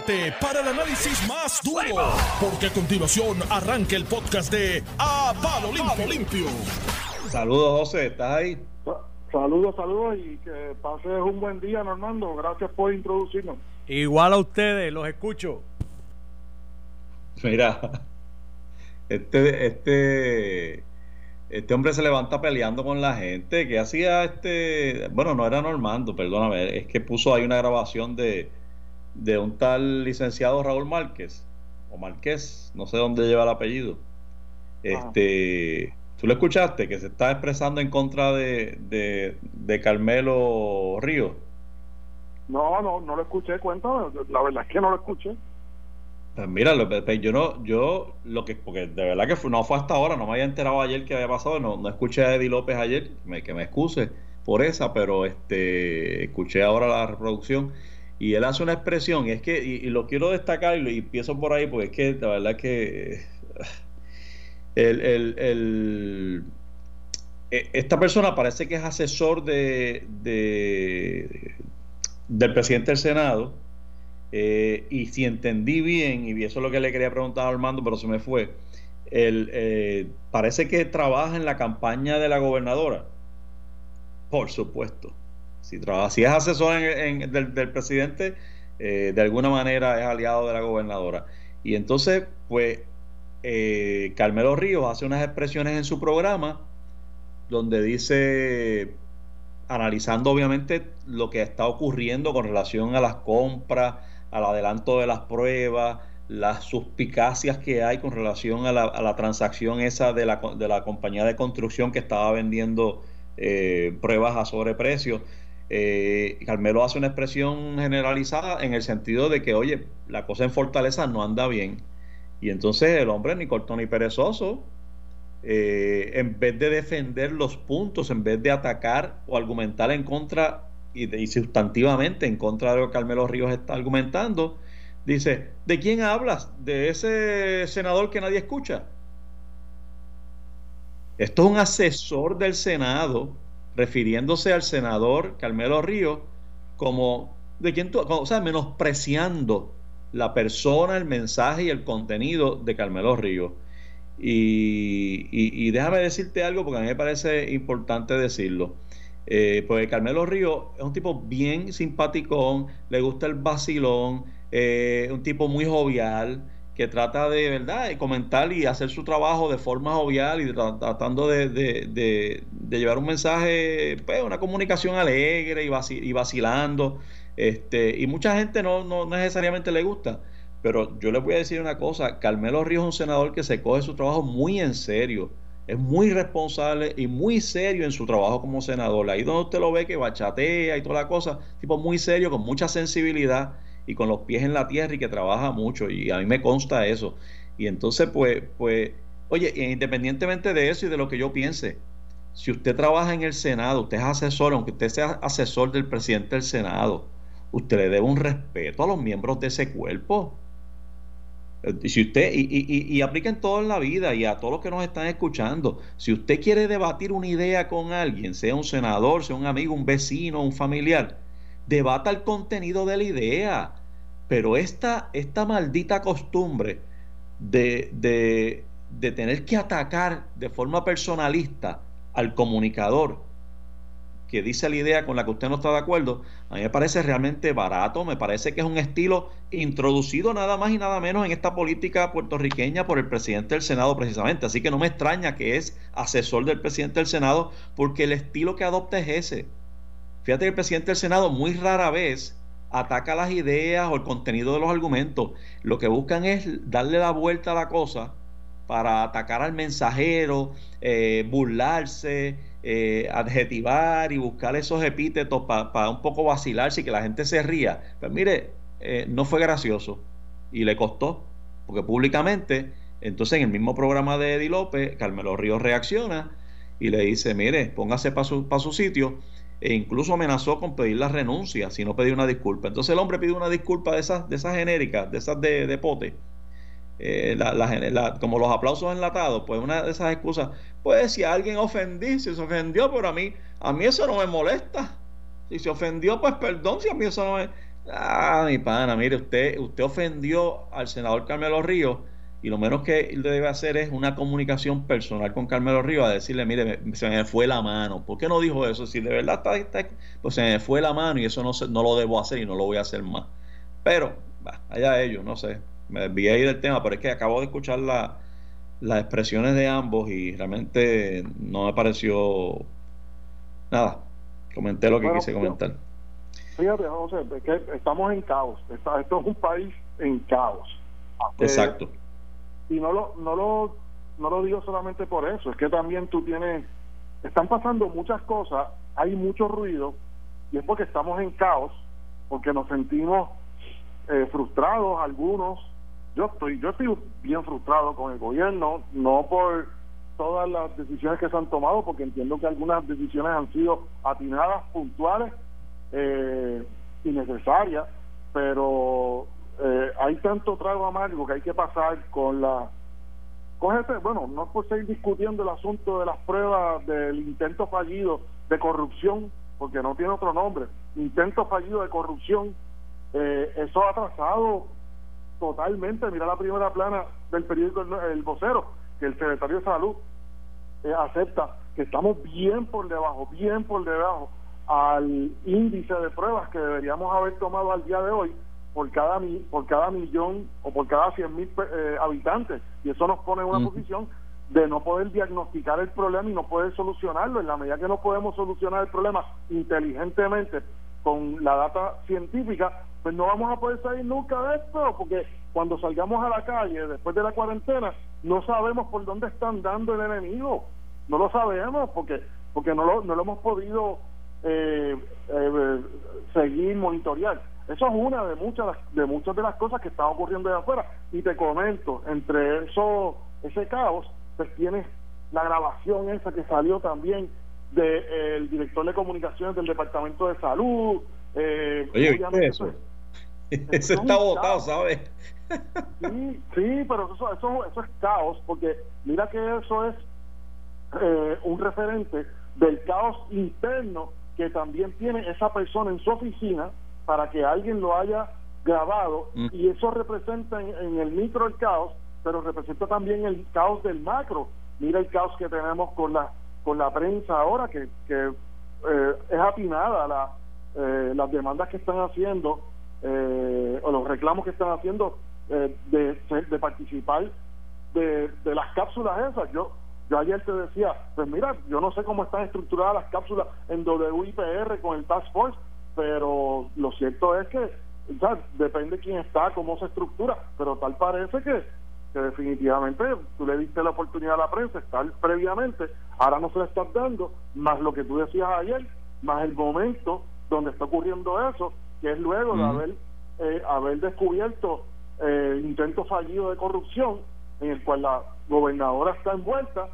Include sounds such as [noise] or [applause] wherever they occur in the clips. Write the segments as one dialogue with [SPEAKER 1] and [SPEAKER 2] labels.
[SPEAKER 1] prepárate para el análisis más duro, porque a continuación arranca el podcast de A Palo Limpio. Limpio.
[SPEAKER 2] Saludos, José, ¿estás ahí?
[SPEAKER 3] Saludos, saludos y que pases un buen día, Normando. Gracias por introducirnos.
[SPEAKER 4] Igual a ustedes, los escucho.
[SPEAKER 2] Mira, este, este, este hombre se levanta peleando con la gente. que hacía este? Bueno, no era Normando, perdóname, es que puso ahí una grabación de, de un tal licenciado Raúl Márquez, o Márquez, no sé dónde lleva el apellido. Este, ¿Tú lo escuchaste? Que se está expresando en contra de, de, Carmelo Río.
[SPEAKER 3] No, no, no lo escuché, cuéntame. La verdad es que no lo escuché.
[SPEAKER 2] Pues mira, pues, yo no, yo lo que, porque de verdad que no fue hasta ahora, no me había enterado ayer que había pasado, no, no escuché a Eddie López ayer, que me excuse por esa, pero este, escuché ahora la reproducción y él hace una expresión, y es que, y, lo quiero destacar y, y empiezo por ahí, porque es que la verdad que [sighs] el, e, esta persona parece que es asesor de, del presidente del Senado. Eh, y si entendí bien, y eso es lo que le quería preguntar a Armando, pero se me fue, el, eh, parece que trabaja en la campaña de la gobernadora. Por supuesto. Si, si es asesor del, presidente, eh, de alguna manera es aliado de la gobernadora. Y entonces, pues, eh, Carmelo Ríos hace unas expresiones en su programa donde dice, analizando obviamente lo que está ocurriendo con relación a las compras, al adelanto de las pruebas, las suspicacias que hay con relación a la, transacción esa de la, de la, compañía de construcción que estaba vendiendo eh, pruebas a sobreprecio. Eh, Carmelo hace una expresión generalizada en el sentido de que, oye, la cosa en Fortaleza no anda bien y entonces el hombre, ni corto ni perezoso, eh, en vez de defender los puntos, en vez de atacar o argumentar en contra y, sustantivamente en contra de lo que Carmelo Ríos está argumentando, dice, ¿de quién hablas? ¿De ese senador que nadie escucha? Esto es un asesor del Senado refiriéndose al senador Carmelo Ríos como de quién tú, o sea, menospreciando la persona, el mensaje y el contenido de Carmelo Ríos. Y, déjame decirte algo porque a mí me parece importante decirlo. Eh, porque Carmelo Ríos es un tipo bien simpaticón, le gusta el vacilón, eh, un tipo muy jovial, que trata de, ¿verdad?, de comentar y hacer su trabajo de forma jovial y tratando de, llevar un mensaje, pues, una comunicación alegre y, vacilando. Este, y mucha gente no, no, necesariamente le gusta. Pero yo les voy a decir una cosa, Carmelo Ríos es un senador que se coge su trabajo muy en serio, es muy responsable y muy serio en su trabajo como senador. Ahí donde usted lo ve que bachatea y toda la cosa, tipo muy serio, con mucha sensibilidad y con los pies en la tierra y que trabaja mucho. Y a mí me consta eso. Y entonces, pues, pues, oye, independientemente de eso y de lo que yo piense, si usted trabaja en el Senado, usted es asesor, aunque usted sea asesor del presidente del Senado, usted le debe un respeto a los miembros de ese cuerpo. Eh, si usted, y, y, y, apliquen todo en la vida y a todos los que nos están escuchando, si usted quiere debatir una idea con alguien, sea un senador, sea un amigo, un vecino, un familiar, debata el contenido de la idea. Pero esta, esta maldita costumbre de, de, de tener que atacar de forma personalista al comunicador que dice la idea con la que usted no está de acuerdo, a mí me parece realmente barato, me parece que es un estilo introducido nada más y nada menos en esta política puertorriqueña por el presidente del Senado precisamente. Así que no me extraña que es asesor del presidente del Senado porque el estilo que adopta es ese. Fíjate que el presidente del Senado muy rara vez ataca las ideas o el contenido de los argumentos. Lo que buscan es darle la vuelta a la cosa para atacar al mensajero, eh, burlarse, eh, adjetivar y buscar esos epítetos para un poco vacilarse y que la gente se ría. Pues mire, eh, no fue gracioso y le costó, porque públicamente, entonces en el mismo programa de Eddie López, Carmelo Ríos reacciona y le dice, mire, póngase para su, su sitio e incluso amenazó con pedir la renuncia si no pedía una disculpa. Entonces el hombre pide una disculpa de esas, de esas genéricas, de esas de, de pote eh, la, como los aplausos enlatados, pues una de esas excusas, pues si alguien ofendí, si se ofendió, pero a mí, a mí eso no me molesta. Si se ofendió, pues perdón, si a mí eso no me... Ah, mi pana, mire, usted, usted ofendió al senador Carmelo Ríos y lo menos que él debe hacer es una comunicación personal con Carmelo a decirle, mire, se me fue la mano. ¿Por qué no dijo eso? Si de verdad está, está pues se me fue la mano y eso no, no lo debo hacer y no lo voy a hacer más. Pero, bah, allá ellos, no sé. Me desvié ahí del tema, pero es que acabo de escuchar la, las expresiones de ambos y realmente no me pareció nada. Comenté lo que quise comentar.
[SPEAKER 3] Fíjate, José, que estamos en caos. Esto es un país en caos.
[SPEAKER 2] Exacto. Eh,
[SPEAKER 3] y no lo, no lo, no lo digo solamente por eso, es que también tú tienes, están pasando muchas cosas, hay mucho ruido, y es porque estamos en caos, porque nos sentimos eh, frustrados algunos. Yo estoy, yo estoy bien frustrado con el gobierno, no por todas las decisiones que se han tomado, porque entiendo que algunas decisiones han sido atinadas, puntuales eh, y necesarias, pero eh, hay tanto trago amargo que hay que pasar con la con este, bueno, no es por seguir discutiendo el asunto de las pruebas del intento fallido de corrupción, porque no tiene otro nombre, intento fallido de corrupción, eh, eso ha atrasado totalmente, mira la primera plana del periódico El Vocero, que el secretario de Salud eh, acepta que estamos bien por debajo, bien por debajo al índice de pruebas que deberíamos haber tomado al día de hoy por cada por cada millón o por cada 100 mil eh, habitantes. Y eso nos pone en una posición de no poder diagnosticar el problema y no poder solucionarlo. En la medida que no podemos solucionar el problema inteligentemente con la data científica pues no vamos a poder salir nunca de esto porque cuando salgamos a la calle después de la cuarentena no sabemos por dónde están dando el enemigo. No lo sabemos porque porque no lo, no lo hemos podido eh, eh, seguir monitorear eso es una de muchas de muchas de las cosas que están ocurriendo de afuera. Y te comento, entre eso ese caos, pues tienes la grabación esa que salió también del de, director de comunicaciones del Departamento de Salud.
[SPEAKER 2] Eh, Oye, [laughs] eso? eso está votado, ¿sabes?
[SPEAKER 3] sí, sí, pero eso, eso, eso es caos, porque mira que eso es eh, un referente del caos interno que también tiene esa persona en su oficina para que alguien lo haya grabado mm. y eso representa en, el micro el caos, pero representa también el caos del macro. Mira el caos que tenemos con la con la prensa ahora que, que eh, es atinada la, eh, las demandas que están haciendo eh, o los reclamos que están haciendo de, de participar de, de las cápsulas esas. Yo yo ayer te decía, pues mira, yo no sé cómo están estructuradas las cápsulas en WIPR con el Task Force, pero lo cierto es que ya, depende quién está, cómo se estructura, pero tal parece que, que definitivamente tú le diste la oportunidad a la prensa estar previamente, ahora no se le está dando, más lo que tú decías ayer, más el momento donde está ocurriendo eso, que es luego de haber, eh, haber descubierto eh, intento fallido de corrupción en el cual la gobernadora está envuelta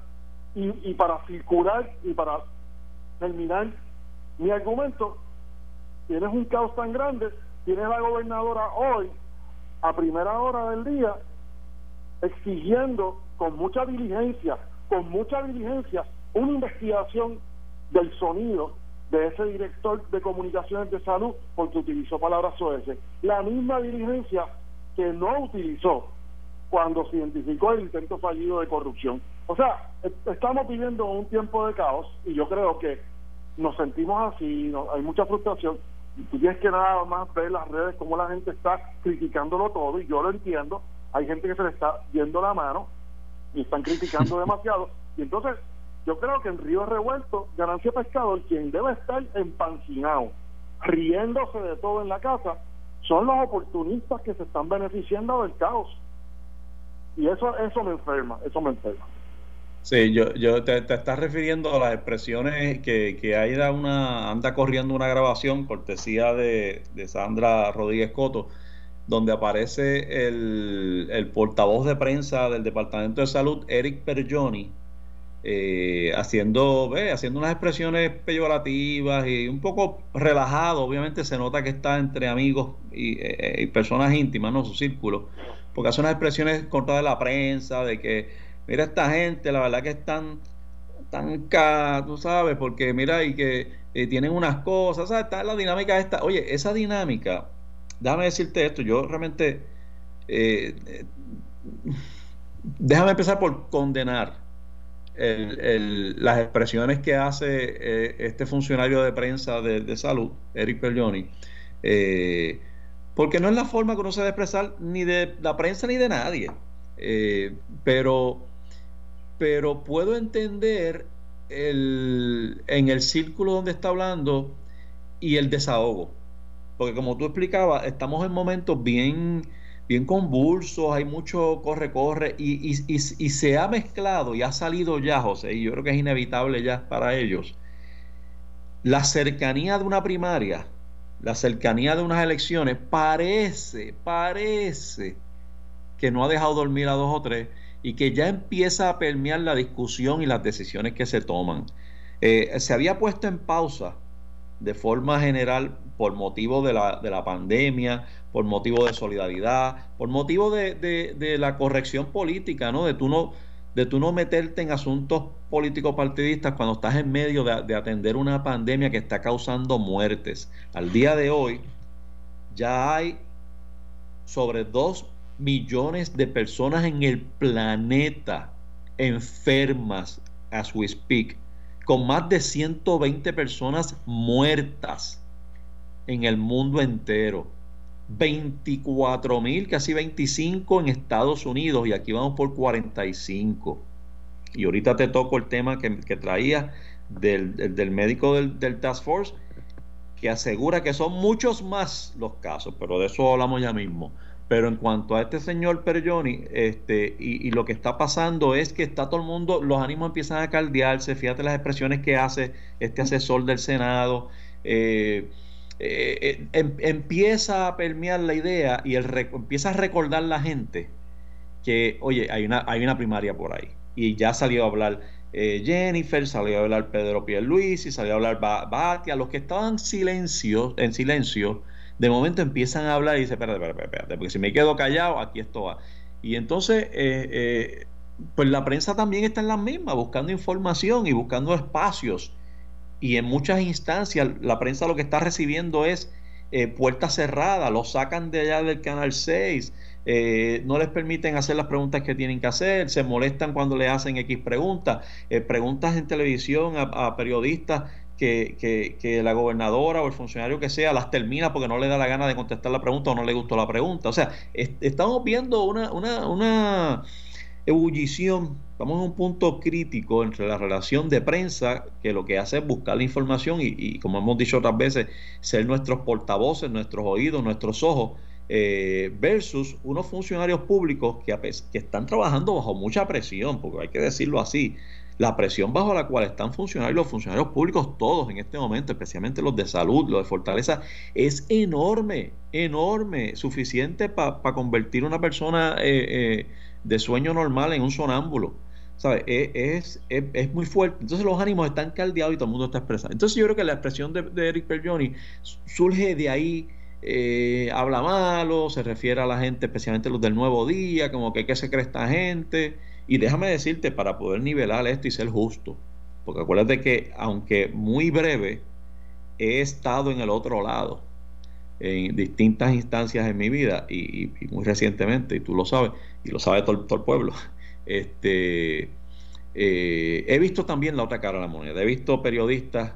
[SPEAKER 3] y, y para circular y para terminar mi argumento tienes un caos tan grande, tienes la gobernadora hoy, a primera hora del día, exigiendo con mucha diligencia, con mucha diligencia, una investigación del sonido de ese director de comunicaciones de salud porque utilizó palabras soeces. La misma diligencia que no utilizó cuando se identificó el intento fallido de corrupción. O sea, estamos viviendo un tiempo de caos y yo creo que nos sentimos así, hay mucha frustración, tú tienes que nada más ver las redes cómo la gente está criticándolo todo y yo lo entiendo. Hay gente que se le está yendo la mano y están criticando [laughs] demasiado. Y entonces yo creo que en Río Revuelto Ganancia Pescador quien debe estar empancinado riéndose de todo en la casa son los oportunistas que se están beneficiando del caos. Y eso eso me enferma eso me enferma
[SPEAKER 2] Sí, yo, yo te, estás refiriendo a las expresiones que, que hay una, anda corriendo una grabación, cortesía de, Sandra Rodríguez Coto, donde aparece el, el, portavoz de prensa del Departamento de Salud, Eric Perjoni, eh, haciendo, ve, haciendo unas expresiones peyorativas y un poco relajado. Obviamente se nota que está entre amigos y, eh, y personas íntimas, ¿no? Su círculo, porque hace unas expresiones contra de la prensa, de que mira esta gente, la verdad que están tan tú sabes, porque mira, y que eh, tienen unas cosas, ¿sabes? Está la dinámica esta. Oye, esa dinámica déjame decirte esto, yo realmente, eh, eh, déjame empezar por condenar las expresiones que hace este funcionario de prensa de, salud, Eric Perlloni, porque no es la forma que uno se debe expresar ni de la prensa ni de nadie. pero, pero puedo entender el, en el círculo donde está hablando y el desahogo. Porque como tú explicabas, estamos en momentos bien, bien convulsos, hay mucho corre-corre y, y, se ha mezclado y ha salido ya, José, y yo creo que es inevitable ya para ellos, la cercanía de una primaria, la cercanía de unas elecciones, parece, parece que no ha dejado dormir a dos o tres y que ya empieza a permear la discusión y las decisiones que se toman. Eh, se había puesto en pausa de forma general por motivo de la, de la pandemia, por motivo de solidaridad, por motivo de, de, la corrección política, ¿no? De tú no, de tú no meterte en asuntos políticos partidistas cuando estás en medio de, atender una pandemia que está causando muertes. Al día de hoy ya hay sobre dos millones de personas en el planeta enfermas as we speak con más de 120 personas muertas en el mundo entero. 24 mil, casi 25 en Estados Unidos y aquí vamos por 45. Y ahorita te toco el tema que, traía del, médico del, del, Task Force que asegura que son muchos más los casos, pero de eso hablamos ya mismo. Pero en cuanto a este señor Perjoni, este, y, lo que está pasando es que está todo el mundo, los ánimos empiezan a caldearse, fíjate las expresiones que hace este asesor del Senado, eh, eh, eh, em, empieza a permear la idea y el, empieza a recordar la gente que, oye, hay una, hay una primaria por ahí. Y ya salió a hablar Jennifer, salió a hablar Pedro Pierluisi, salió a hablar Batia, los que estaban silencio, en silencio de momento empiezan a hablar y dicen, espérate, espérate, espérate, porque si me quedo callado, aquí esto va. Y entonces, eh, eh, pues la prensa también está en la misma, buscando información y buscando espacios. Y en muchas instancias la prensa lo que está recibiendo es eh, puertas cerradas, lo sacan de allá del Canal 6, no les permiten hacer las preguntas que tienen que hacer, se molestan cuando le hacen X preguntas, preguntas en televisión a periodistas que, que, la gobernadora o el funcionario que sea las termina porque no le da la gana de contestar la pregunta o no le gustó la pregunta. O sea, estamos viendo una, una, una ebullición, estamos en un punto crítico entre la relación de prensa, que lo que hace es buscar la información y, como hemos dicho otras veces, ser nuestros portavoces, nuestros oídos, nuestros ojos, eh, versus unos funcionarios públicos que, que están trabajando bajo mucha presión, porque hay que decirlo así, la presión bajo la cual están funcionando los funcionarios públicos todos en este momento, especialmente los de salud, los de fortaleza, es enorme, enorme, suficiente para convertir una persona eh, eh, de sueño normal en un sonámbulo. ¿Sabes? E, es, es, muy fuerte. Entonces los ánimos están caldeados y todo el mundo está expresando. Entonces yo creo que la expresión de, Eric Perjoni surge de ahí. Eh, habla malo, se refiere a la gente, especialmente los del nuevo día, como que qué se cree esta gente. Y déjame decirte, para poder nivelar esto y ser justo, porque acuérdate que aunque muy breve, he estado en el otro lado, en distintas instancias en mi vida y, muy recientemente, y tú lo sabes, y lo sabe todo, el pueblo, [laughs] este, eh, he visto también la otra cara de la moneda, he visto periodistas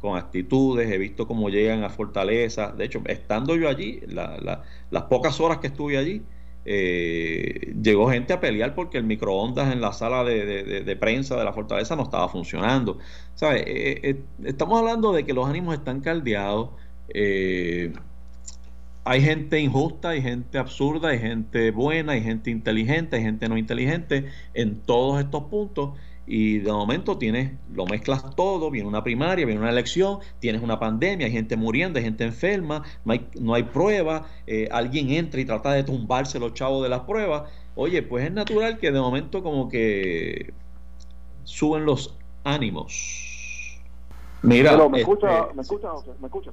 [SPEAKER 2] con actitudes, he visto cómo llegan a Fortaleza, de hecho, estando yo allí, las pocas horas que estuve allí, eh, llegó gente a pelear porque el microondas en la sala de, prensa de la fortaleza no estaba funcionando. ¿Sabe? Eh, eh, estamos hablando de que los ánimos están caldeados. hay gente injusta, hay gente absurda, hay gente buena, hay gente inteligente, hay gente no inteligente en todos estos puntos y de momento tienes, lo mezclas todo, viene una primaria, viene una elección, tienes una pandemia, hay gente muriendo, hay gente enferma, no hay, no hay pruebas, eh, alguien entra y trata de tumbarse los chavos de las pruebas. Oye, pues es natural que de momento como que suben los ánimos.
[SPEAKER 3] Mira, Pero me escucha, este, me escucha, me escucha.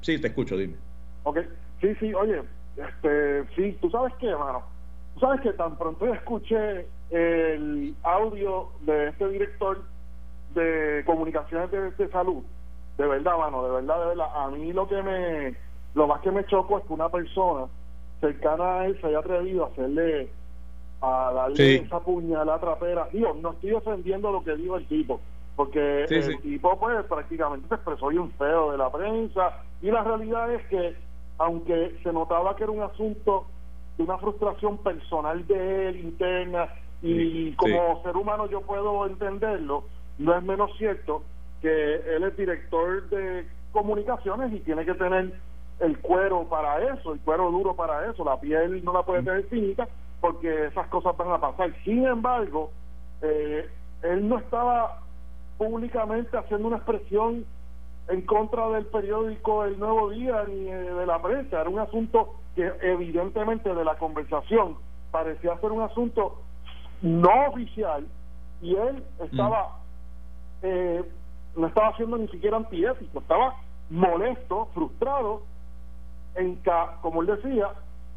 [SPEAKER 2] Sí, te escucho, dime.
[SPEAKER 3] Ok, sí, sí, oye, este, sí, tú sabes qué, hermano, sabes que tan pronto escuché el audio de este director de comunicaciones de, salud, de verdad, mano, de verdad, de verdad, a mí lo que me lo más que me chocó es que una persona cercana a él se haya atrevido a hacerle a darle esa puñalada trapera. Digo, no estoy defendiendo lo que dijo el tipo, porque el tipo pues prácticamente se expresó un feo de la prensa. Y la realidad es que aunque se notaba que era un asunto una frustración personal de él interna y como ser humano yo puedo entenderlo, no es menos cierto que él es director de comunicaciones y tiene que tener el cuero para eso, el cuero duro para eso, la piel no la puede tener finita porque esas cosas van a pasar. Sin embargo, eh, él no estaba públicamente haciendo una expresión en contra del periódico El Nuevo Día ni eh, de la prensa, era un asunto que evidentemente de la conversación parecía ser un asunto no oficial y él estaba mm. eh, no estaba haciendo ni siquiera antiético, estaba molesto, frustrado en como él decía,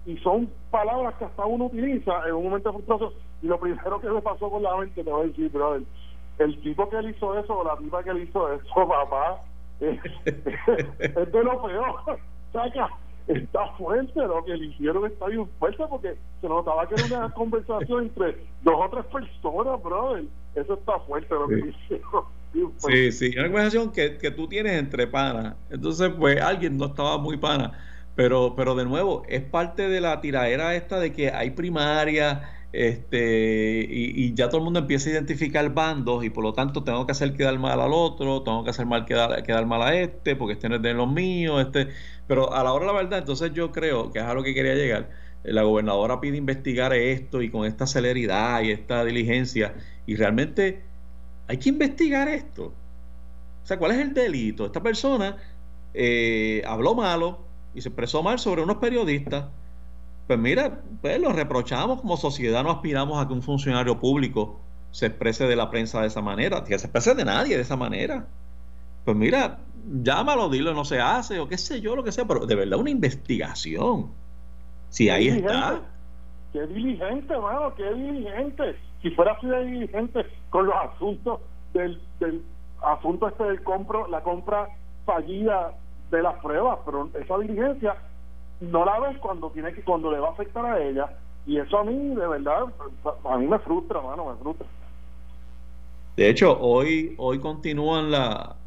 [SPEAKER 3] y son palabras que hasta uno utiliza en un momento frustrado. Y lo primero que me pasó con la mente, te voy a decir, brother, el tipo que él hizo eso o la tipa que él hizo eso, [laughs] papá, es, de lo peor. [laughs] Saca, está fuerte, lo que le hicieron está bien fuerte porque se notaba que era una [laughs] conversación entre dos o tres personas, brother. Eso está fuerte lo que hicieron. [laughs]
[SPEAKER 2] Sí, sí, una conversación que, que tú tienes entre panas. Entonces, pues alguien no estaba muy pana pero, pero de nuevo, es parte de la tiradera esta de que hay primaria este, y, ya todo el mundo empieza a identificar bandos y por lo tanto tengo que hacer quedar mal al otro, tengo que hacer mal quedar, quedar mal a este, porque este no es de los míos, este, pero a la hora de la verdad, entonces yo creo que es a lo que quería llegar. La gobernadora pide investigar esto y con esta celeridad y esta diligencia, y realmente hay que investigar esto. O sea, ¿cuál es el delito? Esta persona eh, habló malo, y se expresó mal sobre unos periodistas, pues mira, pues lo reprochamos como sociedad, no aspiramos a que un funcionario público se exprese de la prensa de esa manera, que se exprese de nadie de esa manera. Pues mira, llámalo, dilo, no se hace, o qué sé yo, lo que sea, pero de verdad una investigación. Si ahí está.
[SPEAKER 3] Qué diligente, hermano, qué diligente. Si fuera así de diligente con los asuntos del, del asunto este del compro, la compra fallida de las pruebas, pero esa diligencia no la ves cuando tiene que cuando le va a afectar a ella y eso a mí de verdad a mí me frustra, mano, me frustra.
[SPEAKER 2] De hecho, hoy hoy continúan la,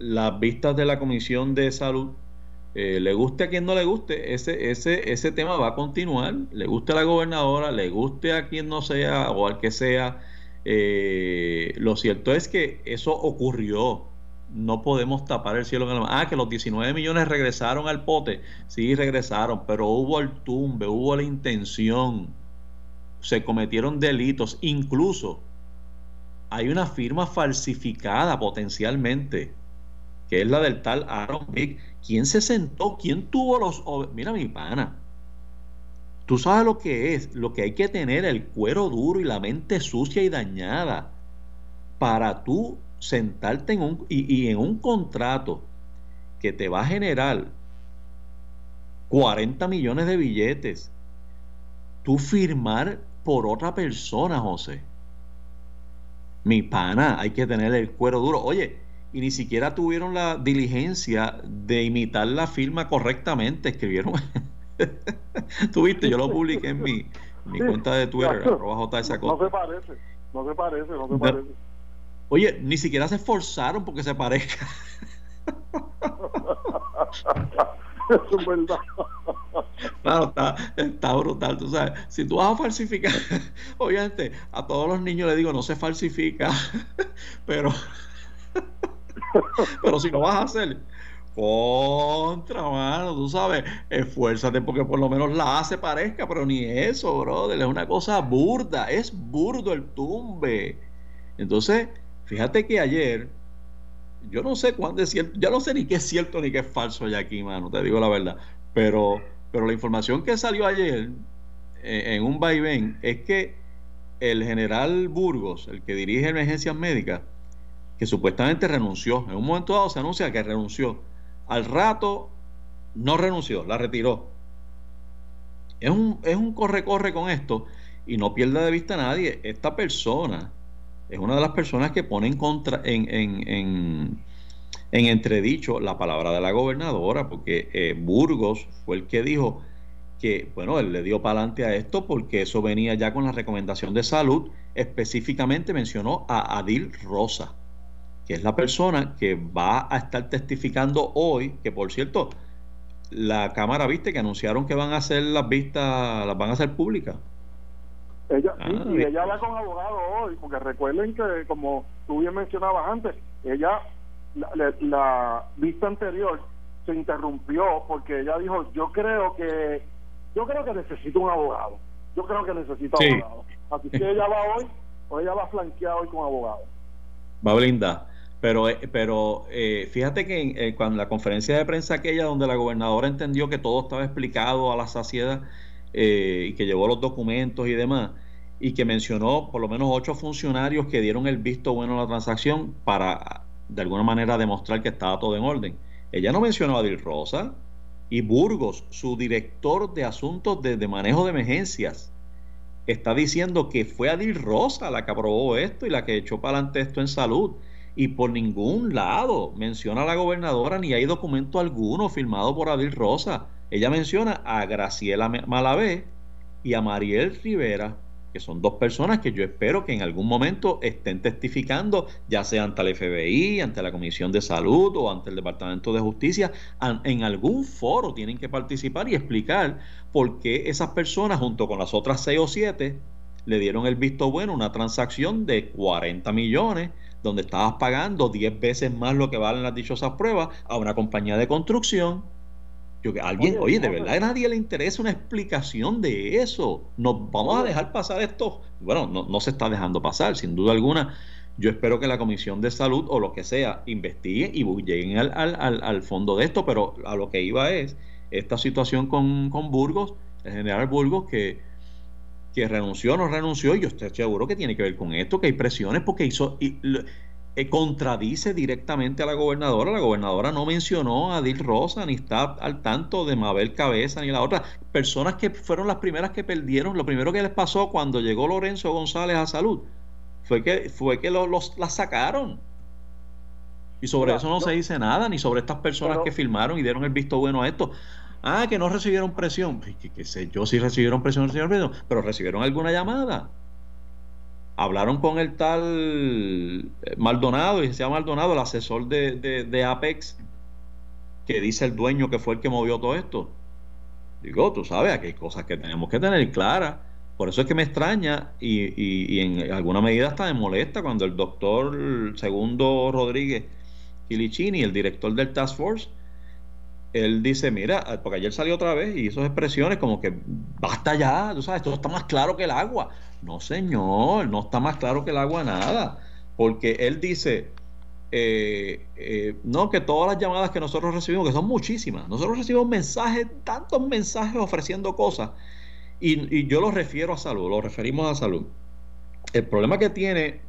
[SPEAKER 2] las vistas de la Comisión de Salud. Eh, le guste a quien no le guste, ese, ese, ese tema va a continuar. Le guste a la gobernadora, le guste a quien no sea o al que sea. Eh, lo cierto es que eso ocurrió no podemos tapar el cielo con la Ah, que los 19 millones regresaron al pote. Sí, regresaron, pero hubo el tumbe, hubo la intención. Se cometieron delitos. Incluso hay una firma falsificada potencialmente, que es la del tal Aaron Big. ¿Quién se sentó? ¿Quién tuvo los... Mira mi pana. Tú sabes lo que es, lo que hay que tener, el cuero duro y la mente sucia y dañada para tú sentarte en un, y, en un contrato que te va a generar 40 millones de billetes, tú firmar por otra persona, José. Mi pana, hay que tener el cuero duro. Oye, y ni siquiera tuvieron la diligencia de imitar la firma correctamente. Escribieron. [laughs] Tuviste, yo lo publiqué en mi, mi cuenta de Twitter,
[SPEAKER 3] No se parece, no se parece, no se parece.
[SPEAKER 2] Oye, ni siquiera se esforzaron porque se parezca. [laughs]
[SPEAKER 3] Eso es verdad.
[SPEAKER 2] Claro, está, está, brutal. Tú sabes, si tú vas a falsificar, [laughs] obviamente a todos los niños les digo, no se falsifica, pero, [laughs] pero si lo vas a hacer, contra, mano, tú sabes, esfuérzate porque por lo menos la hace parezca, pero ni eso, brother, es una cosa burda, es burdo el tumbe. Entonces, Fíjate que ayer, yo no sé cuándo es cierto, ya no sé ni qué es cierto ni qué es falso ya aquí, mano, te digo la verdad. Pero, pero la información que salió ayer eh, en un vaivén es que el general Burgos, el que dirige emergencias médicas, que supuestamente renunció, en un momento dado se anuncia que renunció. Al rato no renunció, la retiró. Es un, es un corre-corre con esto y no pierda de vista nadie. Esta persona es una de las personas que pone en contra, en, en, en entredicho la palabra de la gobernadora, porque eh, Burgos fue el que dijo que, bueno, él le dio para adelante a esto porque eso venía ya con la recomendación de salud, específicamente mencionó a Adil Rosa, que es la persona que va a estar testificando hoy, que por cierto, la Cámara, viste, que anunciaron que van a hacer las vistas, las van a hacer públicas.
[SPEAKER 3] Ella, sí, ah, y ella habla con abogado hoy, porque recuerden que, como tú bien mencionabas antes, ella, la, vista anterior se interrumpió porque ella dijo, yo creo que, yo creo que necesito un abogado, yo creo que necesito un abogado. Así que ella va hoy, o ella va flanqueada hoy con abogado.
[SPEAKER 2] Va a Pero, eh, pero eh, fíjate que en, eh, cuando la conferencia de prensa aquella donde la gobernadora entendió que todo estaba explicado a la saciedad, eh, y que llevó los documentos y demás, y que mencionó por lo menos ocho funcionarios que dieron el visto bueno a la transacción para de alguna manera demostrar que estaba todo en orden. Ella no mencionó a Dil Rosa y Burgos, su director de asuntos de, manejo de emergencias, está diciendo que fue Adil Rosa la que aprobó esto y la que echó para adelante esto en salud. Y por ningún lado menciona a la gobernadora ni hay documento alguno firmado por Adil Rosa. Ella menciona a Graciela Malavé y a Mariel Rivera, que son dos personas que yo espero que en algún momento estén testificando, ya sea ante el FBI, ante la Comisión de Salud o ante el Departamento de Justicia, en algún foro tienen que participar y explicar por qué esas personas, junto con las otras seis o siete, le dieron el visto bueno una transacción de 40 millones, donde estabas pagando 10 veces más lo que valen las dichosas pruebas a una compañía de construcción yo, alguien, oye, de verdad a nadie le interesa una explicación de eso. Nos vamos a dejar pasar esto. Bueno, no, se está dejando pasar, sin duda alguna. Yo espero que la Comisión de Salud o lo que sea investigue y lleguen al, al, al, fondo de esto, pero a lo que iba es esta situación con, con Burgos, el general Burgos, que, que renunció o no renunció, y yo estoy seguro que tiene que ver con esto, que hay presiones porque hizo... Y, eh, contradice directamente a la gobernadora. La gobernadora no mencionó a Dil Rosa, ni está al tanto de Mabel Cabeza, ni la otra. Personas que fueron las primeras que perdieron. Lo primero que les pasó cuando llegó Lorenzo González a salud fue que, fue que los, las sacaron. Y sobre eso no, se dice nada, ni sobre estas personas que firmaron y dieron el visto bueno a esto. Ah, que no recibieron presión. Pues, que, sé yo si recibieron presión, pero recibieron alguna llamada hablaron con el tal eh, Maldonado, y se llama Maldonado, el asesor de, Apex, que dice el dueño que fue el que movió todo esto. Digo, tú sabes, aquí hay cosas que tenemos que tener claras. Por eso es que me extraña y, y, en alguna medida hasta me molesta cuando el doctor Segundo Rodríguez Quilicini, el director del Task Force, él dice, mira, porque ayer salió otra vez y hizo expresiones como que basta ya, tú sabes, esto está más claro que el agua. No, señor, no está más claro que el agua nada, porque él dice, eh, eh, no, que todas las llamadas que nosotros recibimos, que son muchísimas, nosotros recibimos mensajes, tantos mensajes ofreciendo cosas, y, yo lo refiero a salud, lo referimos a salud. El problema que tiene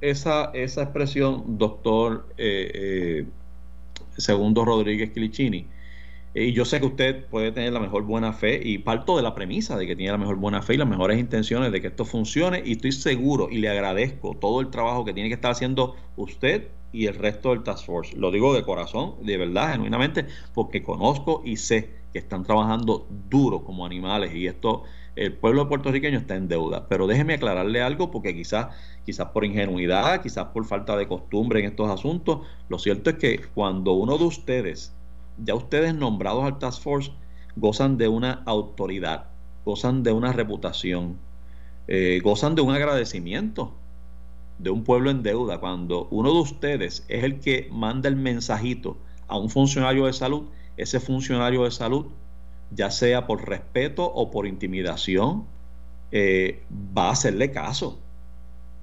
[SPEAKER 2] esa, esa expresión, doctor eh, Segundo Rodríguez Quilicini, y yo sé que usted puede tener la mejor buena fe y parto de la premisa de que tiene la mejor buena fe y las mejores intenciones de que esto funcione y estoy seguro y le agradezco todo el trabajo que tiene que estar haciendo usted y el resto del Task Force. Lo digo de corazón, de verdad, genuinamente, porque conozco y sé que están trabajando duro como animales y esto, el pueblo puertorriqueño está en deuda. Pero déjeme aclararle algo porque quizás, quizás por ingenuidad, quizás por falta de costumbre en estos asuntos, lo cierto es que cuando uno de ustedes ya ustedes nombrados al Task Force gozan de una autoridad, gozan de una reputación, eh, gozan de un agradecimiento de un pueblo en deuda. Cuando uno de ustedes es el que manda el mensajito a un funcionario de salud, ese funcionario de salud, ya sea por respeto o por intimidación, eh, va a hacerle caso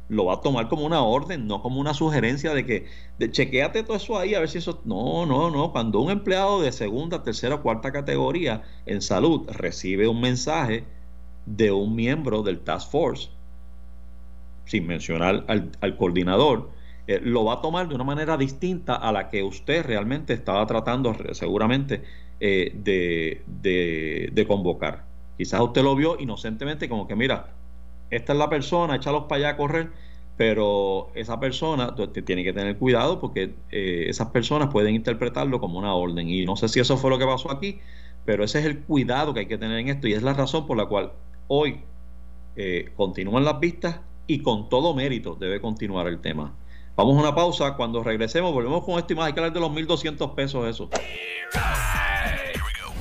[SPEAKER 2] lo va a tomar como una orden, no como una sugerencia de que de, chequeate todo eso ahí a ver si eso. No, no, no. Cuando un empleado de segunda, tercera o cuarta categoría en salud recibe un mensaje de un miembro del Task Force, sin mencionar al, coordinador, eh, lo va a tomar de una manera distinta a la que usted realmente estaba tratando, seguramente, eh, de, de, de convocar. Quizás usted lo vio inocentemente como que, mira, esta es la persona, échalos para allá a correr, pero esa persona tiene que tener cuidado porque eh, esas personas pueden interpretarlo como una orden y no sé si eso fue lo que pasó aquí, pero ese es el cuidado que hay que tener en esto y es la razón por la cual hoy eh, continúan las vistas y con todo mérito debe continuar el tema. Vamos a una pausa, cuando regresemos volvemos con esto y más, hay que hablar de los 1.200 pesos eso.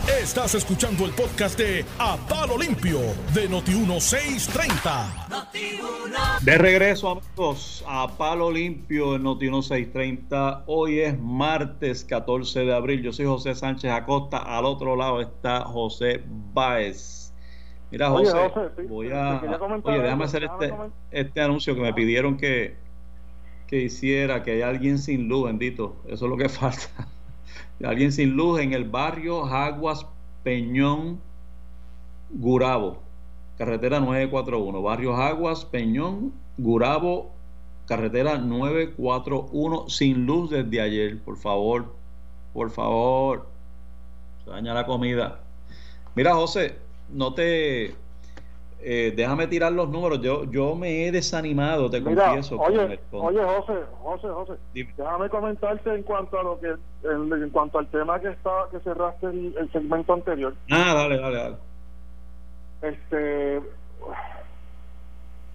[SPEAKER 1] Estás escuchando el podcast de A Palo Limpio de Noti1630.
[SPEAKER 2] De regreso, amigos, a Palo Limpio de Noti1630. Hoy es martes 14 de abril. Yo soy José Sánchez Acosta. Al otro lado está José Báez. Mira, José, voy a. Oye, déjame hacer este, este anuncio que me pidieron que, que hiciera, que hay alguien sin luz, bendito. Eso es lo que [laughs] falta. Alguien sin luz en el barrio Jaguas Peñón Gurabo, carretera 941. Barrio Jaguas Peñón Gurabo, carretera 941, sin luz desde ayer. Por favor, por favor. Se daña la comida. Mira, José, no te eh, déjame tirar los números. Yo, yo me he desanimado, te confieso.
[SPEAKER 3] Oye, oye, José, José, José, déjame comentarte en cuanto a lo que, en, cuanto al tema que está, que cerraste el, segmento anterior.
[SPEAKER 2] Ah, dale, dale, dale.
[SPEAKER 3] Este,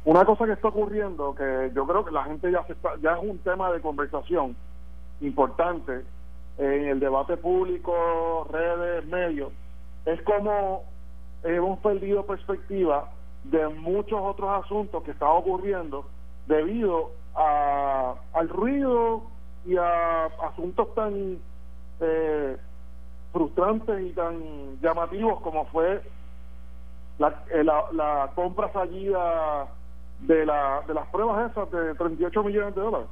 [SPEAKER 3] una cosa que está ocurriendo, que yo creo que la gente ya se está, ya es un tema de conversación importante en el debate público, redes, medios, es como hemos perdido perspectiva de muchos otros asuntos que están ocurriendo debido a, al ruido y a asuntos tan eh, frustrantes y tan llamativos como fue la, eh, la, compra fallida de, la, de las pruebas esas de 38 millones de dólares.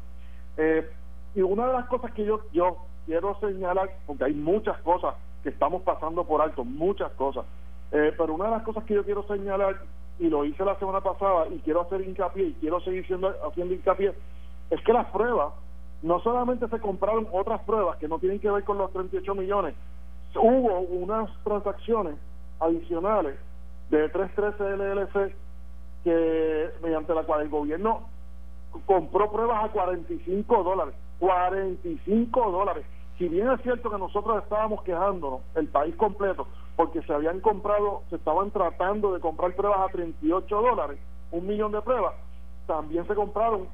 [SPEAKER 3] Eh, y una de las cosas que yo, yo quiero señalar, porque hay muchas cosas que estamos pasando por alto, muchas cosas, eh, pero una de las cosas que yo quiero señalar, y lo hice la semana pasada, y quiero hacer hincapié, y quiero seguir siendo, haciendo hincapié, es que las pruebas, no solamente se compraron otras pruebas que no tienen que ver con los 38 millones, hubo unas transacciones adicionales de 313 LLC que mediante la cual el gobierno compró pruebas a 45 dólares 45 dólares. Si bien es cierto que nosotros estábamos quejándonos el país completo porque se habían comprado, se estaban tratando de comprar pruebas a 38 dólares, un millón de pruebas, también se compraron,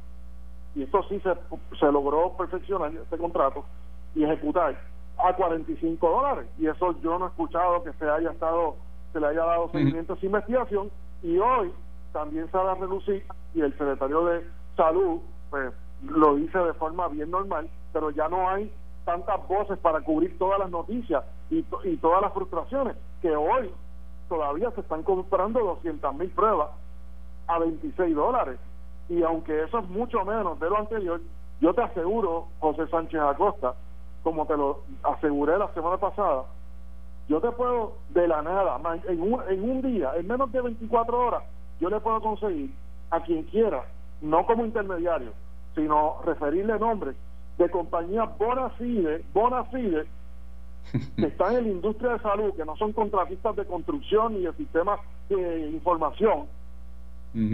[SPEAKER 3] y esto sí se, se logró perfeccionar este contrato y ejecutar a 45 dólares. Y eso yo no he escuchado que se haya estado, se le haya dado seguimiento a esa investigación, y hoy también se va a reducir, y el secretario de Salud, pues lo dice de forma bien normal, pero ya no hay tantas voces para cubrir todas las noticias y, todas las frustraciones que hoy todavía se están comprando 200 mil pruebas a 26 dólares. Y aunque eso es mucho menos de lo anterior, yo te aseguro, José Sánchez Acosta, como te lo aseguré la semana pasada, yo te puedo de la nada, en un, en un día, en menos de 24 horas, yo le puedo conseguir a quien quiera, no como intermediario, sino referirle nombres de compañías bona fide, bona fide [laughs] que están en la industria de salud, que no son contratistas de construcción y de sistemas de información,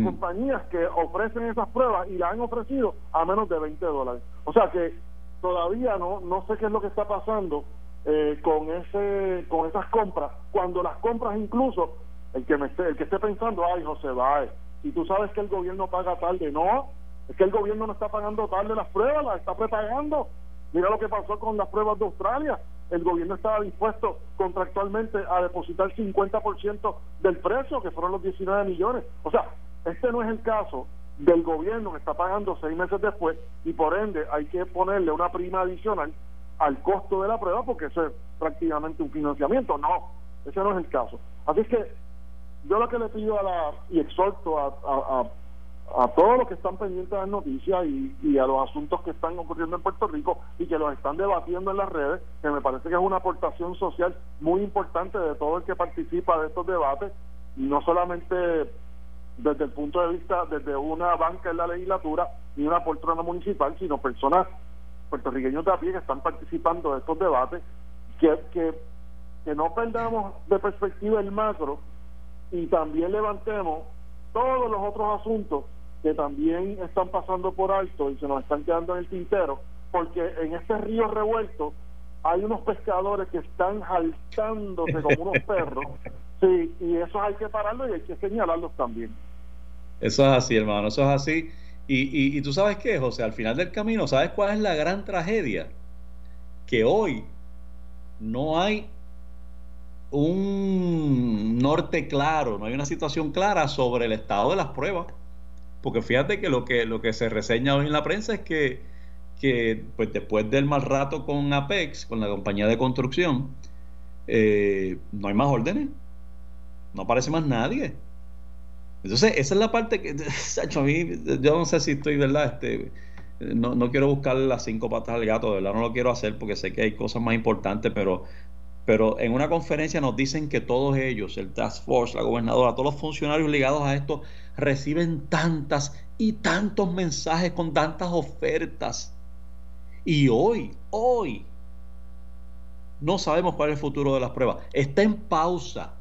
[SPEAKER 3] compañías que ofrecen esas pruebas y las han ofrecido a menos de 20 dólares. O sea que todavía no no sé qué es lo que está pasando eh, con ese con esas compras, cuando las compras incluso el que me esté, el que esté pensando, ay José va y tú sabes que el gobierno paga tarde, no, es que el gobierno no está pagando tarde las pruebas, las está prepagando. Mira lo que pasó con las pruebas de Australia. El gobierno estaba dispuesto contractualmente a depositar 50% del precio, que fueron los 19 millones. O sea, este no es el caso del gobierno que está pagando seis meses después y por ende hay que ponerle una prima adicional al costo de la prueba porque eso es prácticamente un financiamiento. No, ese no es el caso. Así es que yo lo que le pido a la y exhorto a a todos los que están pendientes de las noticias y, a los asuntos que están ocurriendo en Puerto Rico y que los están debatiendo en las redes, que me parece que es una aportación social muy importante de todo el que participa de estos debates, y no solamente desde el punto de vista, desde una banca en la legislatura ni una poltrona municipal, sino personas puertorriqueños a pie que están participando de estos debates, que, que, que no perdamos de perspectiva el macro y también levantemos todos los otros asuntos que también están pasando por alto y se nos están quedando en el tintero, porque en este río revuelto hay unos pescadores que están saltándose como unos [laughs] perros, sí, y eso hay que pararlo y hay que señalarlos también.
[SPEAKER 2] Eso es así, hermano, eso es así. Y, y, tú sabes qué, José, al final del camino, ¿sabes cuál es la gran tragedia? Que hoy no hay un norte claro, no hay una situación clara sobre el estado de las pruebas. Porque fíjate que lo que, lo que se reseña hoy en la prensa es que, que pues después del mal rato con Apex, con la compañía de construcción, eh, no hay más órdenes, no aparece más nadie. Entonces, esa es la parte que, [laughs] a mí, yo no sé si estoy, ¿verdad? Este, no, no quiero buscar las cinco patas al gato, ¿verdad? No lo quiero hacer porque sé que hay cosas más importantes, pero, pero en una conferencia nos dicen que todos ellos, el Task Force, la gobernadora, todos los funcionarios ligados a esto, reciben tantas y tantos mensajes con tantas ofertas. Y hoy, hoy, no sabemos cuál es el futuro de las pruebas. Está en pausa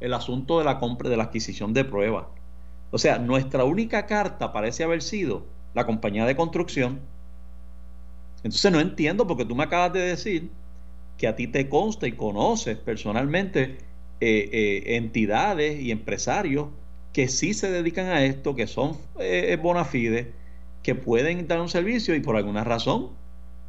[SPEAKER 2] el asunto de la compra, de la adquisición de pruebas. O sea, nuestra única carta parece haber sido la compañía de construcción. Entonces no entiendo porque tú me acabas de decir que a ti te consta y conoces personalmente eh, eh, entidades y empresarios que sí se dedican a esto, que son eh, bona fide, que pueden dar un servicio y por alguna razón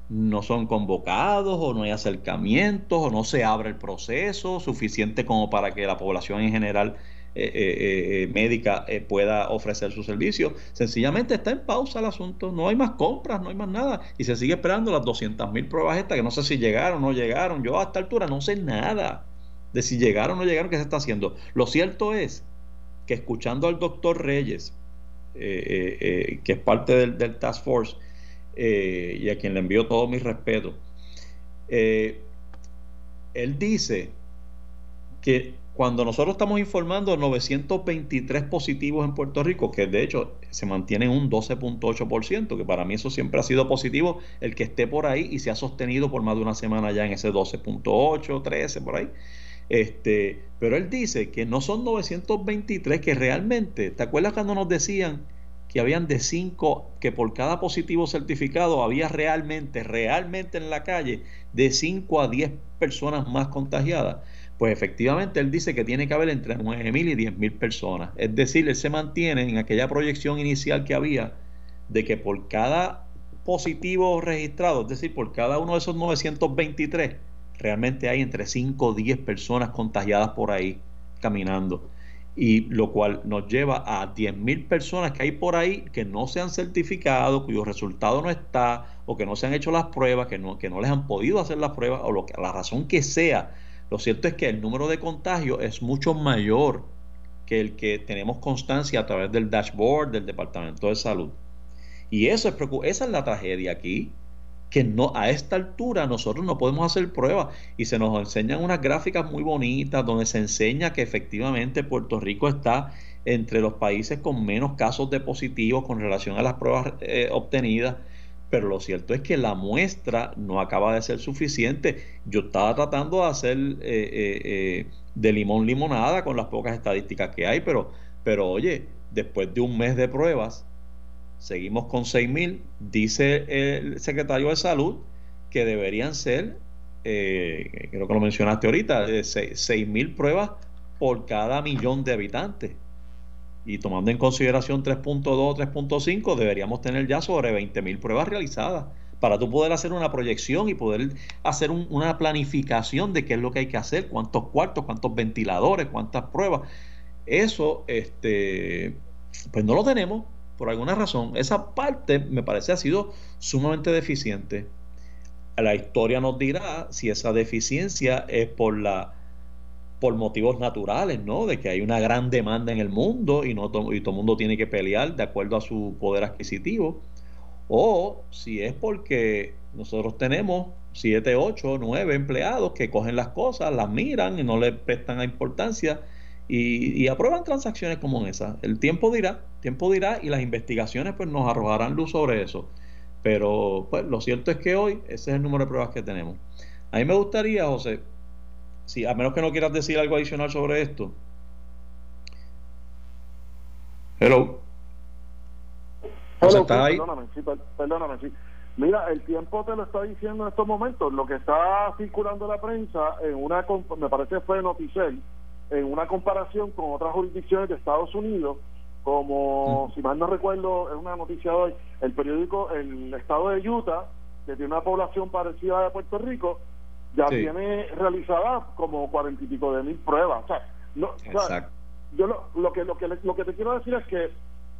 [SPEAKER 2] no son convocados o no hay acercamientos o no se abre el proceso suficiente como para que la población en general eh, eh, médica pueda ofrecer su servicio. Sencillamente está en pausa el asunto, no hay más compras, no hay más nada y se sigue esperando las 200 mil pruebas estas que no sé si llegaron o no llegaron. Yo a esta altura no sé nada de si llegaron o no llegaron, qué se está haciendo. Lo cierto es que escuchando al doctor Reyes, eh, eh, eh, que es parte del, Task Force, y a quien le envío todo mi respeto, él dice que cuando nosotros estamos informando 923 positivos en Puerto Rico, que de hecho se mantiene un 12.8%, que para mí eso siempre ha sido positivo, el que esté por ahí y se ha sostenido por más de una semana ya en ese 12.8, 13, por ahí. Este, pero él dice que no son 923, que realmente, ¿te acuerdas cuando nos decían que habían de 5, que por cada positivo certificado había realmente, realmente en la calle, de 5 a 10 personas más contagiadas? Pues efectivamente él dice que tiene que haber entre 9.000 y 10.000 personas. Es decir, él se mantiene en aquella proyección inicial que había de que por cada positivo registrado, es decir, por cada uno de esos 923, realmente hay entre 5 o 10 personas contagiadas por ahí caminando. Y lo cual nos lleva a 10.000 personas que hay por ahí que no se han certificado, cuyo resultado no está, o que no se han hecho las pruebas, que no, que no les han podido hacer las pruebas, o lo que, la razón que sea. Lo cierto es que el número de contagios es mucho mayor que el que tenemos constancia a través del dashboard del Departamento de Salud. Y eso es, esa es la tragedia aquí que no a esta altura nosotros no podemos hacer pruebas y se nos enseñan unas gráficas muy bonitas donde se enseña que efectivamente Puerto Rico está entre los países con menos casos de positivos con relación a las pruebas eh, obtenidas, pero lo cierto es que la muestra no acaba de ser suficiente. Yo estaba tratando de hacer eh, eh, de limón limonada con las pocas estadísticas que hay, pero, pero oye, después de un mes de pruebas, seguimos con 6.000. Dice el secretario de Salud que deberían ser, eh, creo que lo mencionaste ahorita, 6.000 eh, pruebas por cada millón de habitantes. Y tomando en consideración 3.2, 3.5, deberíamos tener ya sobre 20.000 pruebas realizadas para tú poder hacer una proyección y poder hacer una planificación de qué es lo que hay que hacer, cuántos cuartos, cuántos ventiladores, cuántas pruebas. Eso, este, pues no lo tenemos por alguna razón, esa parte me parece ha sido sumamente deficiente. La historia nos dirá si esa deficiencia es por la por motivos naturales, ¿no? De que hay una gran demanda en el mundo y no y todo el mundo tiene que pelear de acuerdo a su poder adquisitivo, o si es porque nosotros tenemos 7, 8, 9 empleados que cogen las cosas, las miran y no le prestan importancia y, aprueban transacciones como esa. El tiempo dirá, tiempo dirá y las investigaciones pues nos arrojarán luz sobre eso. Pero pues lo cierto es que hoy ese es el número de pruebas que tenemos. A mí me gustaría, José, si a menos que no quieras decir algo adicional sobre esto. Hello. ahí?
[SPEAKER 3] Perdóname, sí, perdóname, sí. Mira, el tiempo te lo está diciendo en estos momentos. Lo que está circulando la prensa, en una me parece fue Noticel, en una comparación con otras jurisdicciones de Estados Unidos, como, si mal no recuerdo, es una noticia de hoy, el periódico, el estado de Utah, que tiene una población parecida a de Puerto Rico, ya tiene realizadas como cuarenta y pico de mil pruebas. O sea, no, yo lo, lo, que, lo, que, lo que te quiero decir es que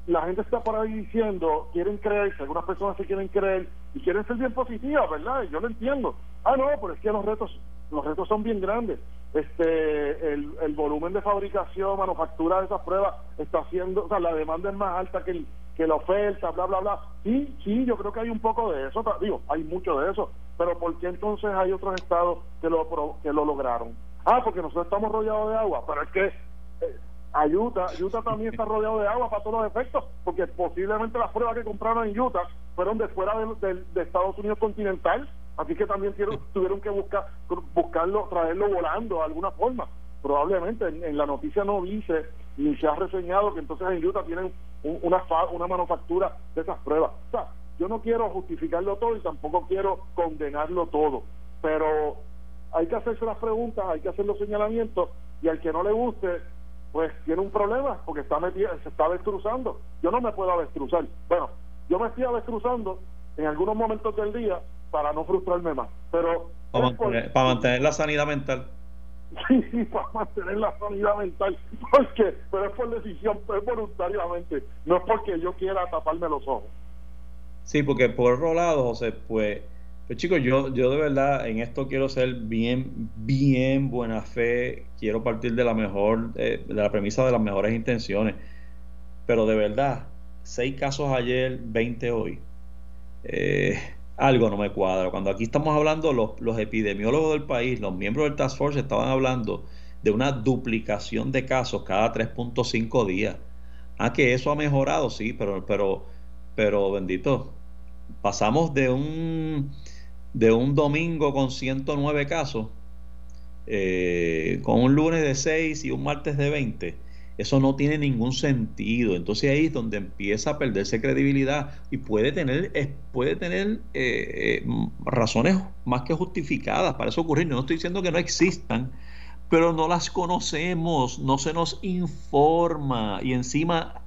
[SPEAKER 3] la gente está por ahí diciendo, quieren creer, algunas personas se quieren creer y quieren ser bien positivas, ¿verdad? Y yo lo entiendo. Ah, no, pero es que los retos, los retos son bien grandes. Este, el, el volumen de fabricación, manufactura de esas pruebas está haciendo, o sea, la demanda es más alta que, el, que la oferta, bla, bla, bla. Sí, sí, yo creo que hay un poco de eso, digo, hay mucho de eso, pero ¿por qué entonces hay otros estados que lo, que lo lograron? Ah, porque nosotros estamos rodeados de agua, pero es que eh, Utah. Utah también está rodeado de agua para todos los efectos, porque posiblemente las pruebas que compraron en Utah fueron de fuera de, Estados Unidos continental, así que también tuvieron que buscar buscarlo, traerlo volando de alguna forma. Probablemente en, la noticia no dice ni se ha reseñado que entonces en Utah tienen una, una manufactura de esas pruebas. O yo no quiero justificarlo todo y tampoco quiero condenarlo todo, pero hay que hacerse las preguntas, hay que hacer los señalamientos y al que no le guste, pues tiene un problema porque está metido, se está avestruzando. Yo no me puedo avestruzar. Bueno, yo me estoy avestruzando en algunos momentos del día para no frustrarme más. Pero
[SPEAKER 2] para mantener, la sanidad mental. [laughs]
[SPEAKER 3] Sí, sí, para mantener la sanidad mental. Porque, pero es por decisión, es voluntariamente. No es porque yo quiera taparme los ojos.
[SPEAKER 2] Sí, porque por otro lado, José, pues pues chicos, yo, yo de verdad en esto quiero ser bien, bien buena fe, quiero partir de la mejor, eh, de la premisa de las mejores intenciones, pero de verdad, seis casos ayer, 20 hoy, eh, algo no me cuadra. Cuando aquí estamos hablando, los, los epidemiólogos del país, los miembros del Task Force estaban hablando de una duplicación de casos cada 3.5 días. Ah, que eso ha mejorado, sí, pero, pero, pero bendito, pasamos de un de un domingo con 109 casos, eh, con un lunes de 6 y un martes de 20, eso no tiene ningún sentido. Entonces ahí es donde empieza a perderse credibilidad y puede tener, puede tener eh, eh, razones más que justificadas para eso ocurrir. No estoy diciendo que no existan, pero no las conocemos, no se nos informa y encima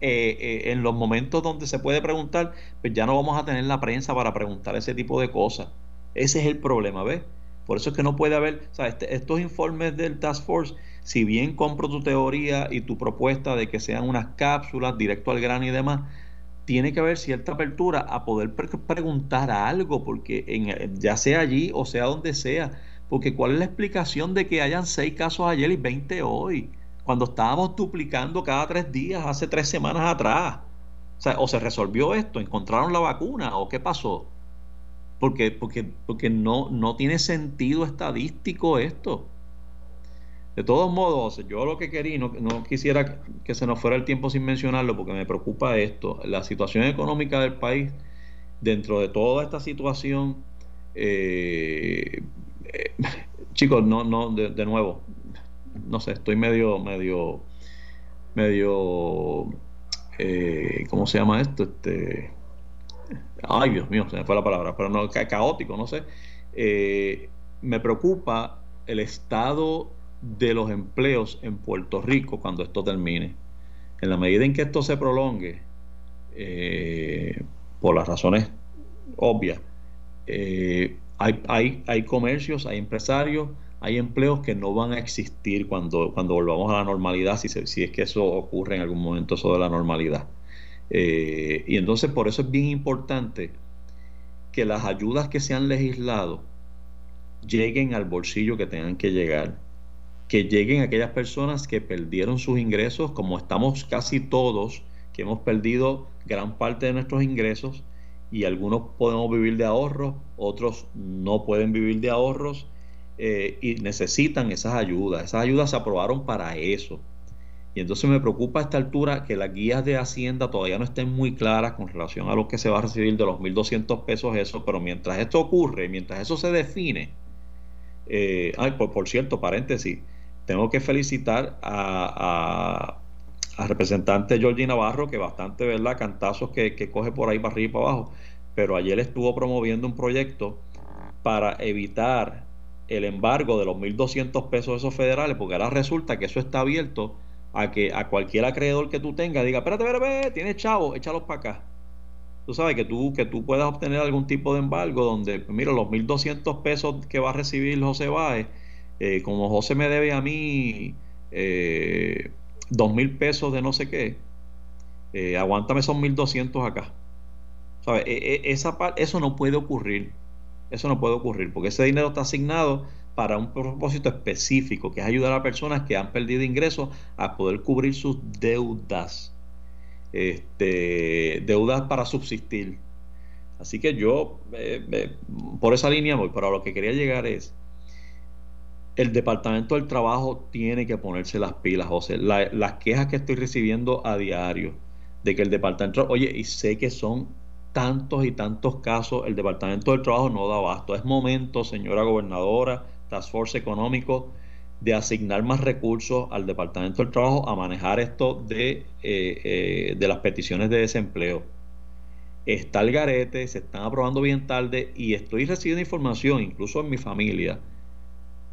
[SPEAKER 2] eh, eh, en los momentos donde se puede preguntar, pues ya no vamos a tener la prensa para preguntar ese tipo de cosas. Ese es el problema, ¿ves? Por eso es que no puede haber, o sea, este, estos informes del Task Force, si bien compro tu teoría y tu propuesta de que sean unas cápsulas directo al grano y demás, tiene que haber cierta apertura a poder preguntar algo, porque en, ya sea allí o sea donde sea, porque ¿cuál es la explicación de que hayan seis casos ayer y 20 hoy? Cuando estábamos duplicando cada tres días hace tres semanas atrás. O, se resolvió esto, encontraron la vacuna o qué pasó. Porque, porque, porque no, no tiene sentido estadístico esto. De todos modos, yo lo que quería, no, no quisiera que se nos fuera el tiempo sin mencionarlo, porque me preocupa esto, la situación económica del país, dentro de toda esta situación, eh, eh, [laughs] chicos, no, no, de nuevo, no sé, estoy medio, medio, medio, eh, ¿cómo se llama esto? Este, ay, Dios mío, se me fue la palabra, pero no, caótico, no sé. Eh, me preocupa el estado de los empleos en Puerto Rico cuando esto termine. En la medida en que esto se prolongue, eh, por las razones obvias, hay, hay, hay comercios, hay empresarios hay empleos que no van a existir cuando, cuando volvamos a la normalidad, si, si es que eso ocurre en algún momento, eso de la normalidad. Eh, y entonces por eso es bien importante que las ayudas que se han legislado lleguen al bolsillo que tengan que llegar, que lleguen a aquellas personas que perdieron sus ingresos, como estamos casi todos, que hemos perdido gran parte de nuestros ingresos y algunos podemos vivir de ahorros, otros no pueden vivir de ahorros eh, y necesitan esas ayudas. Esas ayudas se aprobaron para eso. Y entonces me preocupa a esta altura que las guías de Hacienda todavía no estén muy claras con relación a lo que se va a recibir de los 1.200 pesos eso, pero mientras esto ocurre, mientras eso se define, eh, ay, por, cierto, paréntesis, tengo que felicitar a, representante Georgie Navarro, que bastante, ¿verdad? Cantazos que, que coge por ahí para arriba y para abajo. Pero ayer estuvo promoviendo un proyecto para evitar el embargo de los 1.200 pesos esos federales, porque ahora resulta que eso está abierto a que a cualquier acreedor que tú tengas diga, espérate, espérate, tienes chavo, échalos para acá. Tú sabes que tú, que tú puedas obtener algún tipo de embargo donde, pues, mira, los 1.200 pesos que va a recibir José Báez, eh, como José me debe a mí eh, 2.000 pesos de no sé qué, eh, aguántame esos 1.200 acá. ¿Sabes? E, e, esa, eso no puede ocurrir. Eso no puede ocurrir porque ese dinero está asignado para un propósito específico, que es ayudar a personas que han perdido ingresos a poder cubrir sus deudas, este, deudas para subsistir. Así que yo, eh, por esa línea voy, pero lo que quería llegar es, el Departamento del Trabajo tiene que ponerse las pilas, José. las quejas que estoy recibiendo a diario de que el Departamento, oye, y sé que son tantos y tantos casos, el Departamento del Trabajo no da abasto. Es momento, señora gobernadora, Task Force Económico, de asignar más recursos al Departamento del Trabajo a manejar esto de, eh, eh, de las peticiones de desempleo. Está el garete, se están aprobando bien tarde y estoy recibiendo información, incluso en mi familia,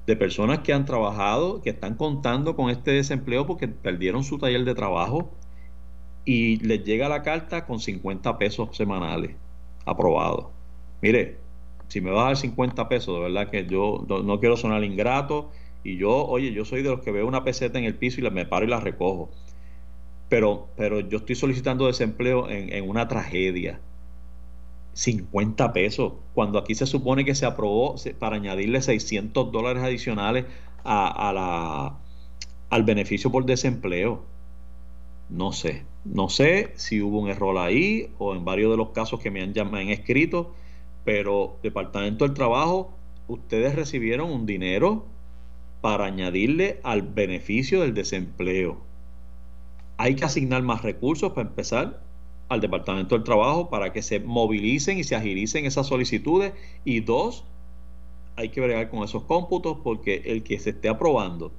[SPEAKER 2] de personas que han trabajado, que están contando con este desempleo porque perdieron su taller de trabajo y les llega la carta con 50 pesos semanales aprobado. Mire, si me va a dar 50 pesos, de verdad que yo no, quiero sonar ingrato y yo, oye, yo soy de los que veo una peseta en el piso y me paro y la recojo. Pero, pero yo estoy solicitando desempleo en, una tragedia. 50 pesos, cuando aquí se supone que se aprobó para añadirle 600 dólares adicionales a, a la, al beneficio por desempleo. No sé, no sé si hubo un error ahí o en varios de los casos que me han, me han escrito, pero Departamento del Trabajo, ustedes recibieron un dinero para añadirle al beneficio del desempleo. Hay que asignar más recursos para empezar al Departamento del Trabajo para que se movilicen y se agilicen esas solicitudes. Y dos, hay que bregar con esos cómputos porque el que se esté aprobando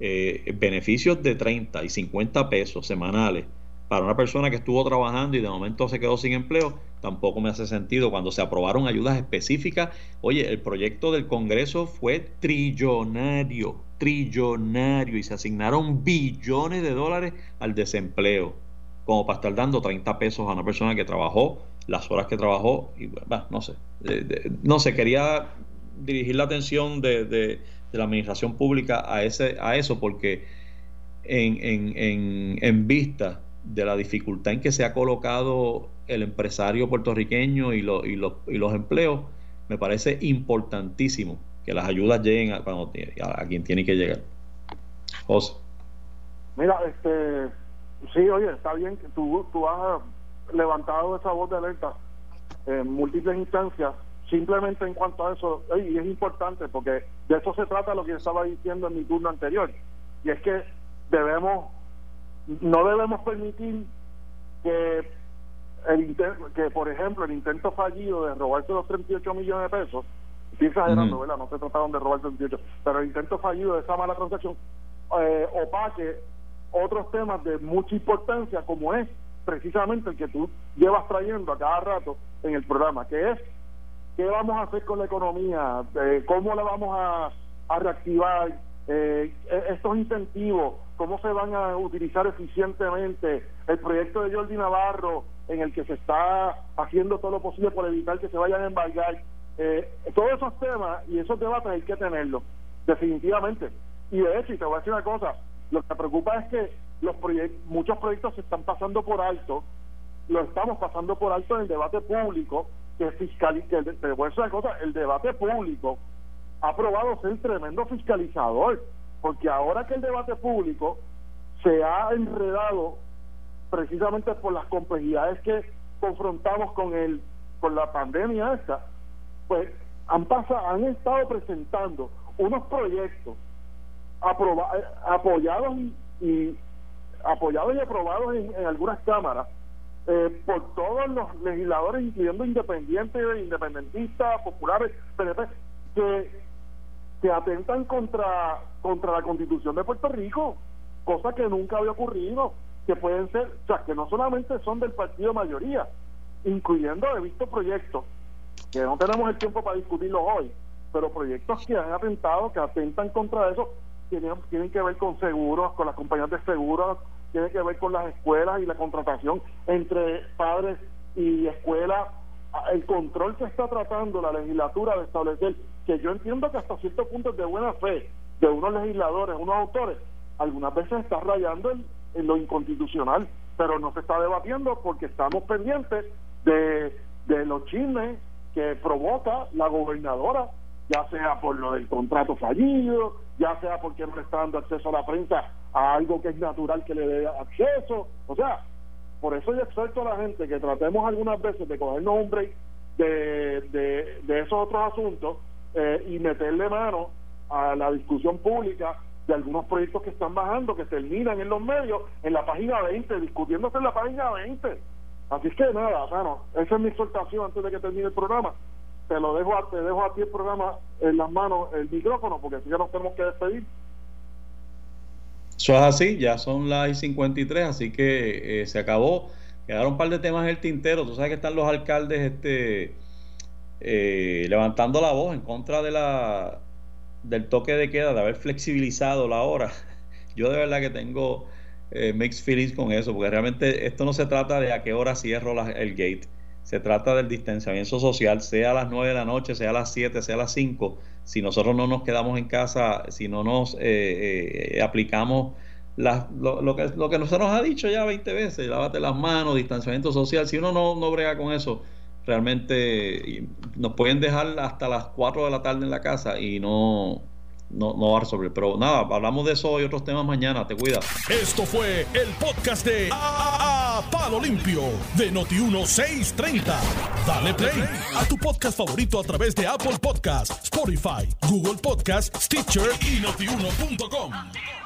[SPEAKER 2] eh, beneficios de 30 y 50 pesos semanales para una persona que estuvo trabajando y de momento se quedó sin empleo, tampoco me hace sentido. Cuando se aprobaron ayudas específicas, oye, el proyecto del Congreso fue trillonario, trillonario, y se asignaron billones de dólares al desempleo, como para estar dando 30 pesos a una persona que trabajó las horas que trabajó, y no sé, no sé, quería dirigir la atención de la administración pública a, ese, a eso, porque en, en, en, vista de la dificultad en que se ha colocado el empresario puertorriqueño y, lo, y, los, y los empleos, me parece importantísimo que las ayudas lleguen a, cuando, a, quien tiene que llegar. José.
[SPEAKER 3] Mira, este, sí, oye, está bien que tú, tú has levantado esa voz de alerta en múltiples instancias simplemente en cuanto a eso, y es importante porque de eso se trata lo que estaba diciendo en mi turno anterior, y es que debemos, no debemos permitir que el que por ejemplo el intento fallido de robarse los 38 millones de pesos, estoy exagerando, ¿verdad? No se trataron de robarse los 38, pero el intento fallido de esa mala transacción eh, opaque otros temas de mucha importancia como es precisamente el que tú llevas trayendo a cada rato en el programa, que es qué vamos a hacer con la economía, eh, cómo la vamos a, reactivar, eh, e, estos incentivos, cómo se van a utilizar eficientemente, el proyecto de Jordi Navarro en el que se está haciendo todo lo posible por evitar que se vayan a embargar, eh, todos esos temas y esos debates hay que tenerlos, definitivamente. Y de hecho, te voy a decir una cosa, lo que me preocupa es que los muchos proyectos se están pasando por alto, lo estamos pasando por alto en el debate público, que fiscal que te voy a cosa, el debate público ha probado ser tremendo fiscalizador, porque ahora que el debate público se ha enredado precisamente por las complejidades que confrontamos con el con la pandemia esta, pues han pasado, han estado presentando unos proyectos apoyados y, apoyados y aprobados en algunas cámaras eh, por todos los legisladores, incluyendo independientes, independentistas, populares, que, que atentan contra, contra la constitución de Puerto Rico. cosa que nunca había ocurrido, que pueden ser, o sea, que no solamente son del partido mayoría, incluyendo, he visto proyectos, que no tenemos el tiempo para discutirlos hoy, pero proyectos que han atentado, que atentan contra eso, tienen, tienen que ver con seguros, con las compañías de seguros, tienen que ver con las escuelas y la contratación entre padres y escuelas, el control que está tratando la legislatura de establecer, que yo entiendo que hasta cierto punto es de buena fe de unos legisladores, unos autores, algunas veces está rayando en, en lo inconstitucional, pero no se está debatiendo porque estamos pendientes de, de los chismes que provoca la gobernadora, ya sea por lo del contrato fallido, ya sea porque no le está dando acceso a la prensa a algo que es natural que le dé acceso. O sea, por eso yo exhorto a la gente que tratemos algunas veces de cogernos un break de, de, esos otros asuntos eh, y meterle mano a la discusión pública de algunos proyectos que están bajando, que terminan en los medios, en la página 20, discutiéndose en la página 20. Así que nada, bueno, esa es mi exhortación antes de que termine el programa. Te lo dejo a, te dejo a el programa en las manos, el micrófono, porque así ya nos tenemos que despedir.
[SPEAKER 2] Eso es así, ya son las 53, así que eh, se acabó. Quedaron un par de temas en el tintero. Tú sabes que están los alcaldes este, eh, levantando la voz en contra de la del toque de queda, de haber flexibilizado la hora. [laughs] Yo de verdad que tengo eh, mixed feelings con eso, porque realmente esto no se trata de a qué hora cierro la, el gate, se trata del distanciamiento social, sea a las 9 de la noche, sea a las 7, sea a las 5, si nosotros no nos quedamos en casa, si no nos eh, eh, aplicamos lo, lo, que, lo que nos ha dicho ya 20 veces, lávate las manos, distanciamiento social, si uno no, no brega con eso, realmente nos pueden dejar hasta las 4 de la tarde en la casa y no, no, no va a. Pero nada, hablamos de eso y otros temas mañana. Te cuidas.
[SPEAKER 1] Esto fue el podcast de a, Palo Limpio de Noti1630. Dale play a tu podcast favorito a través de Apple Podcasts, Spotify, Google Podcasts, Stitcher y notiuno.com.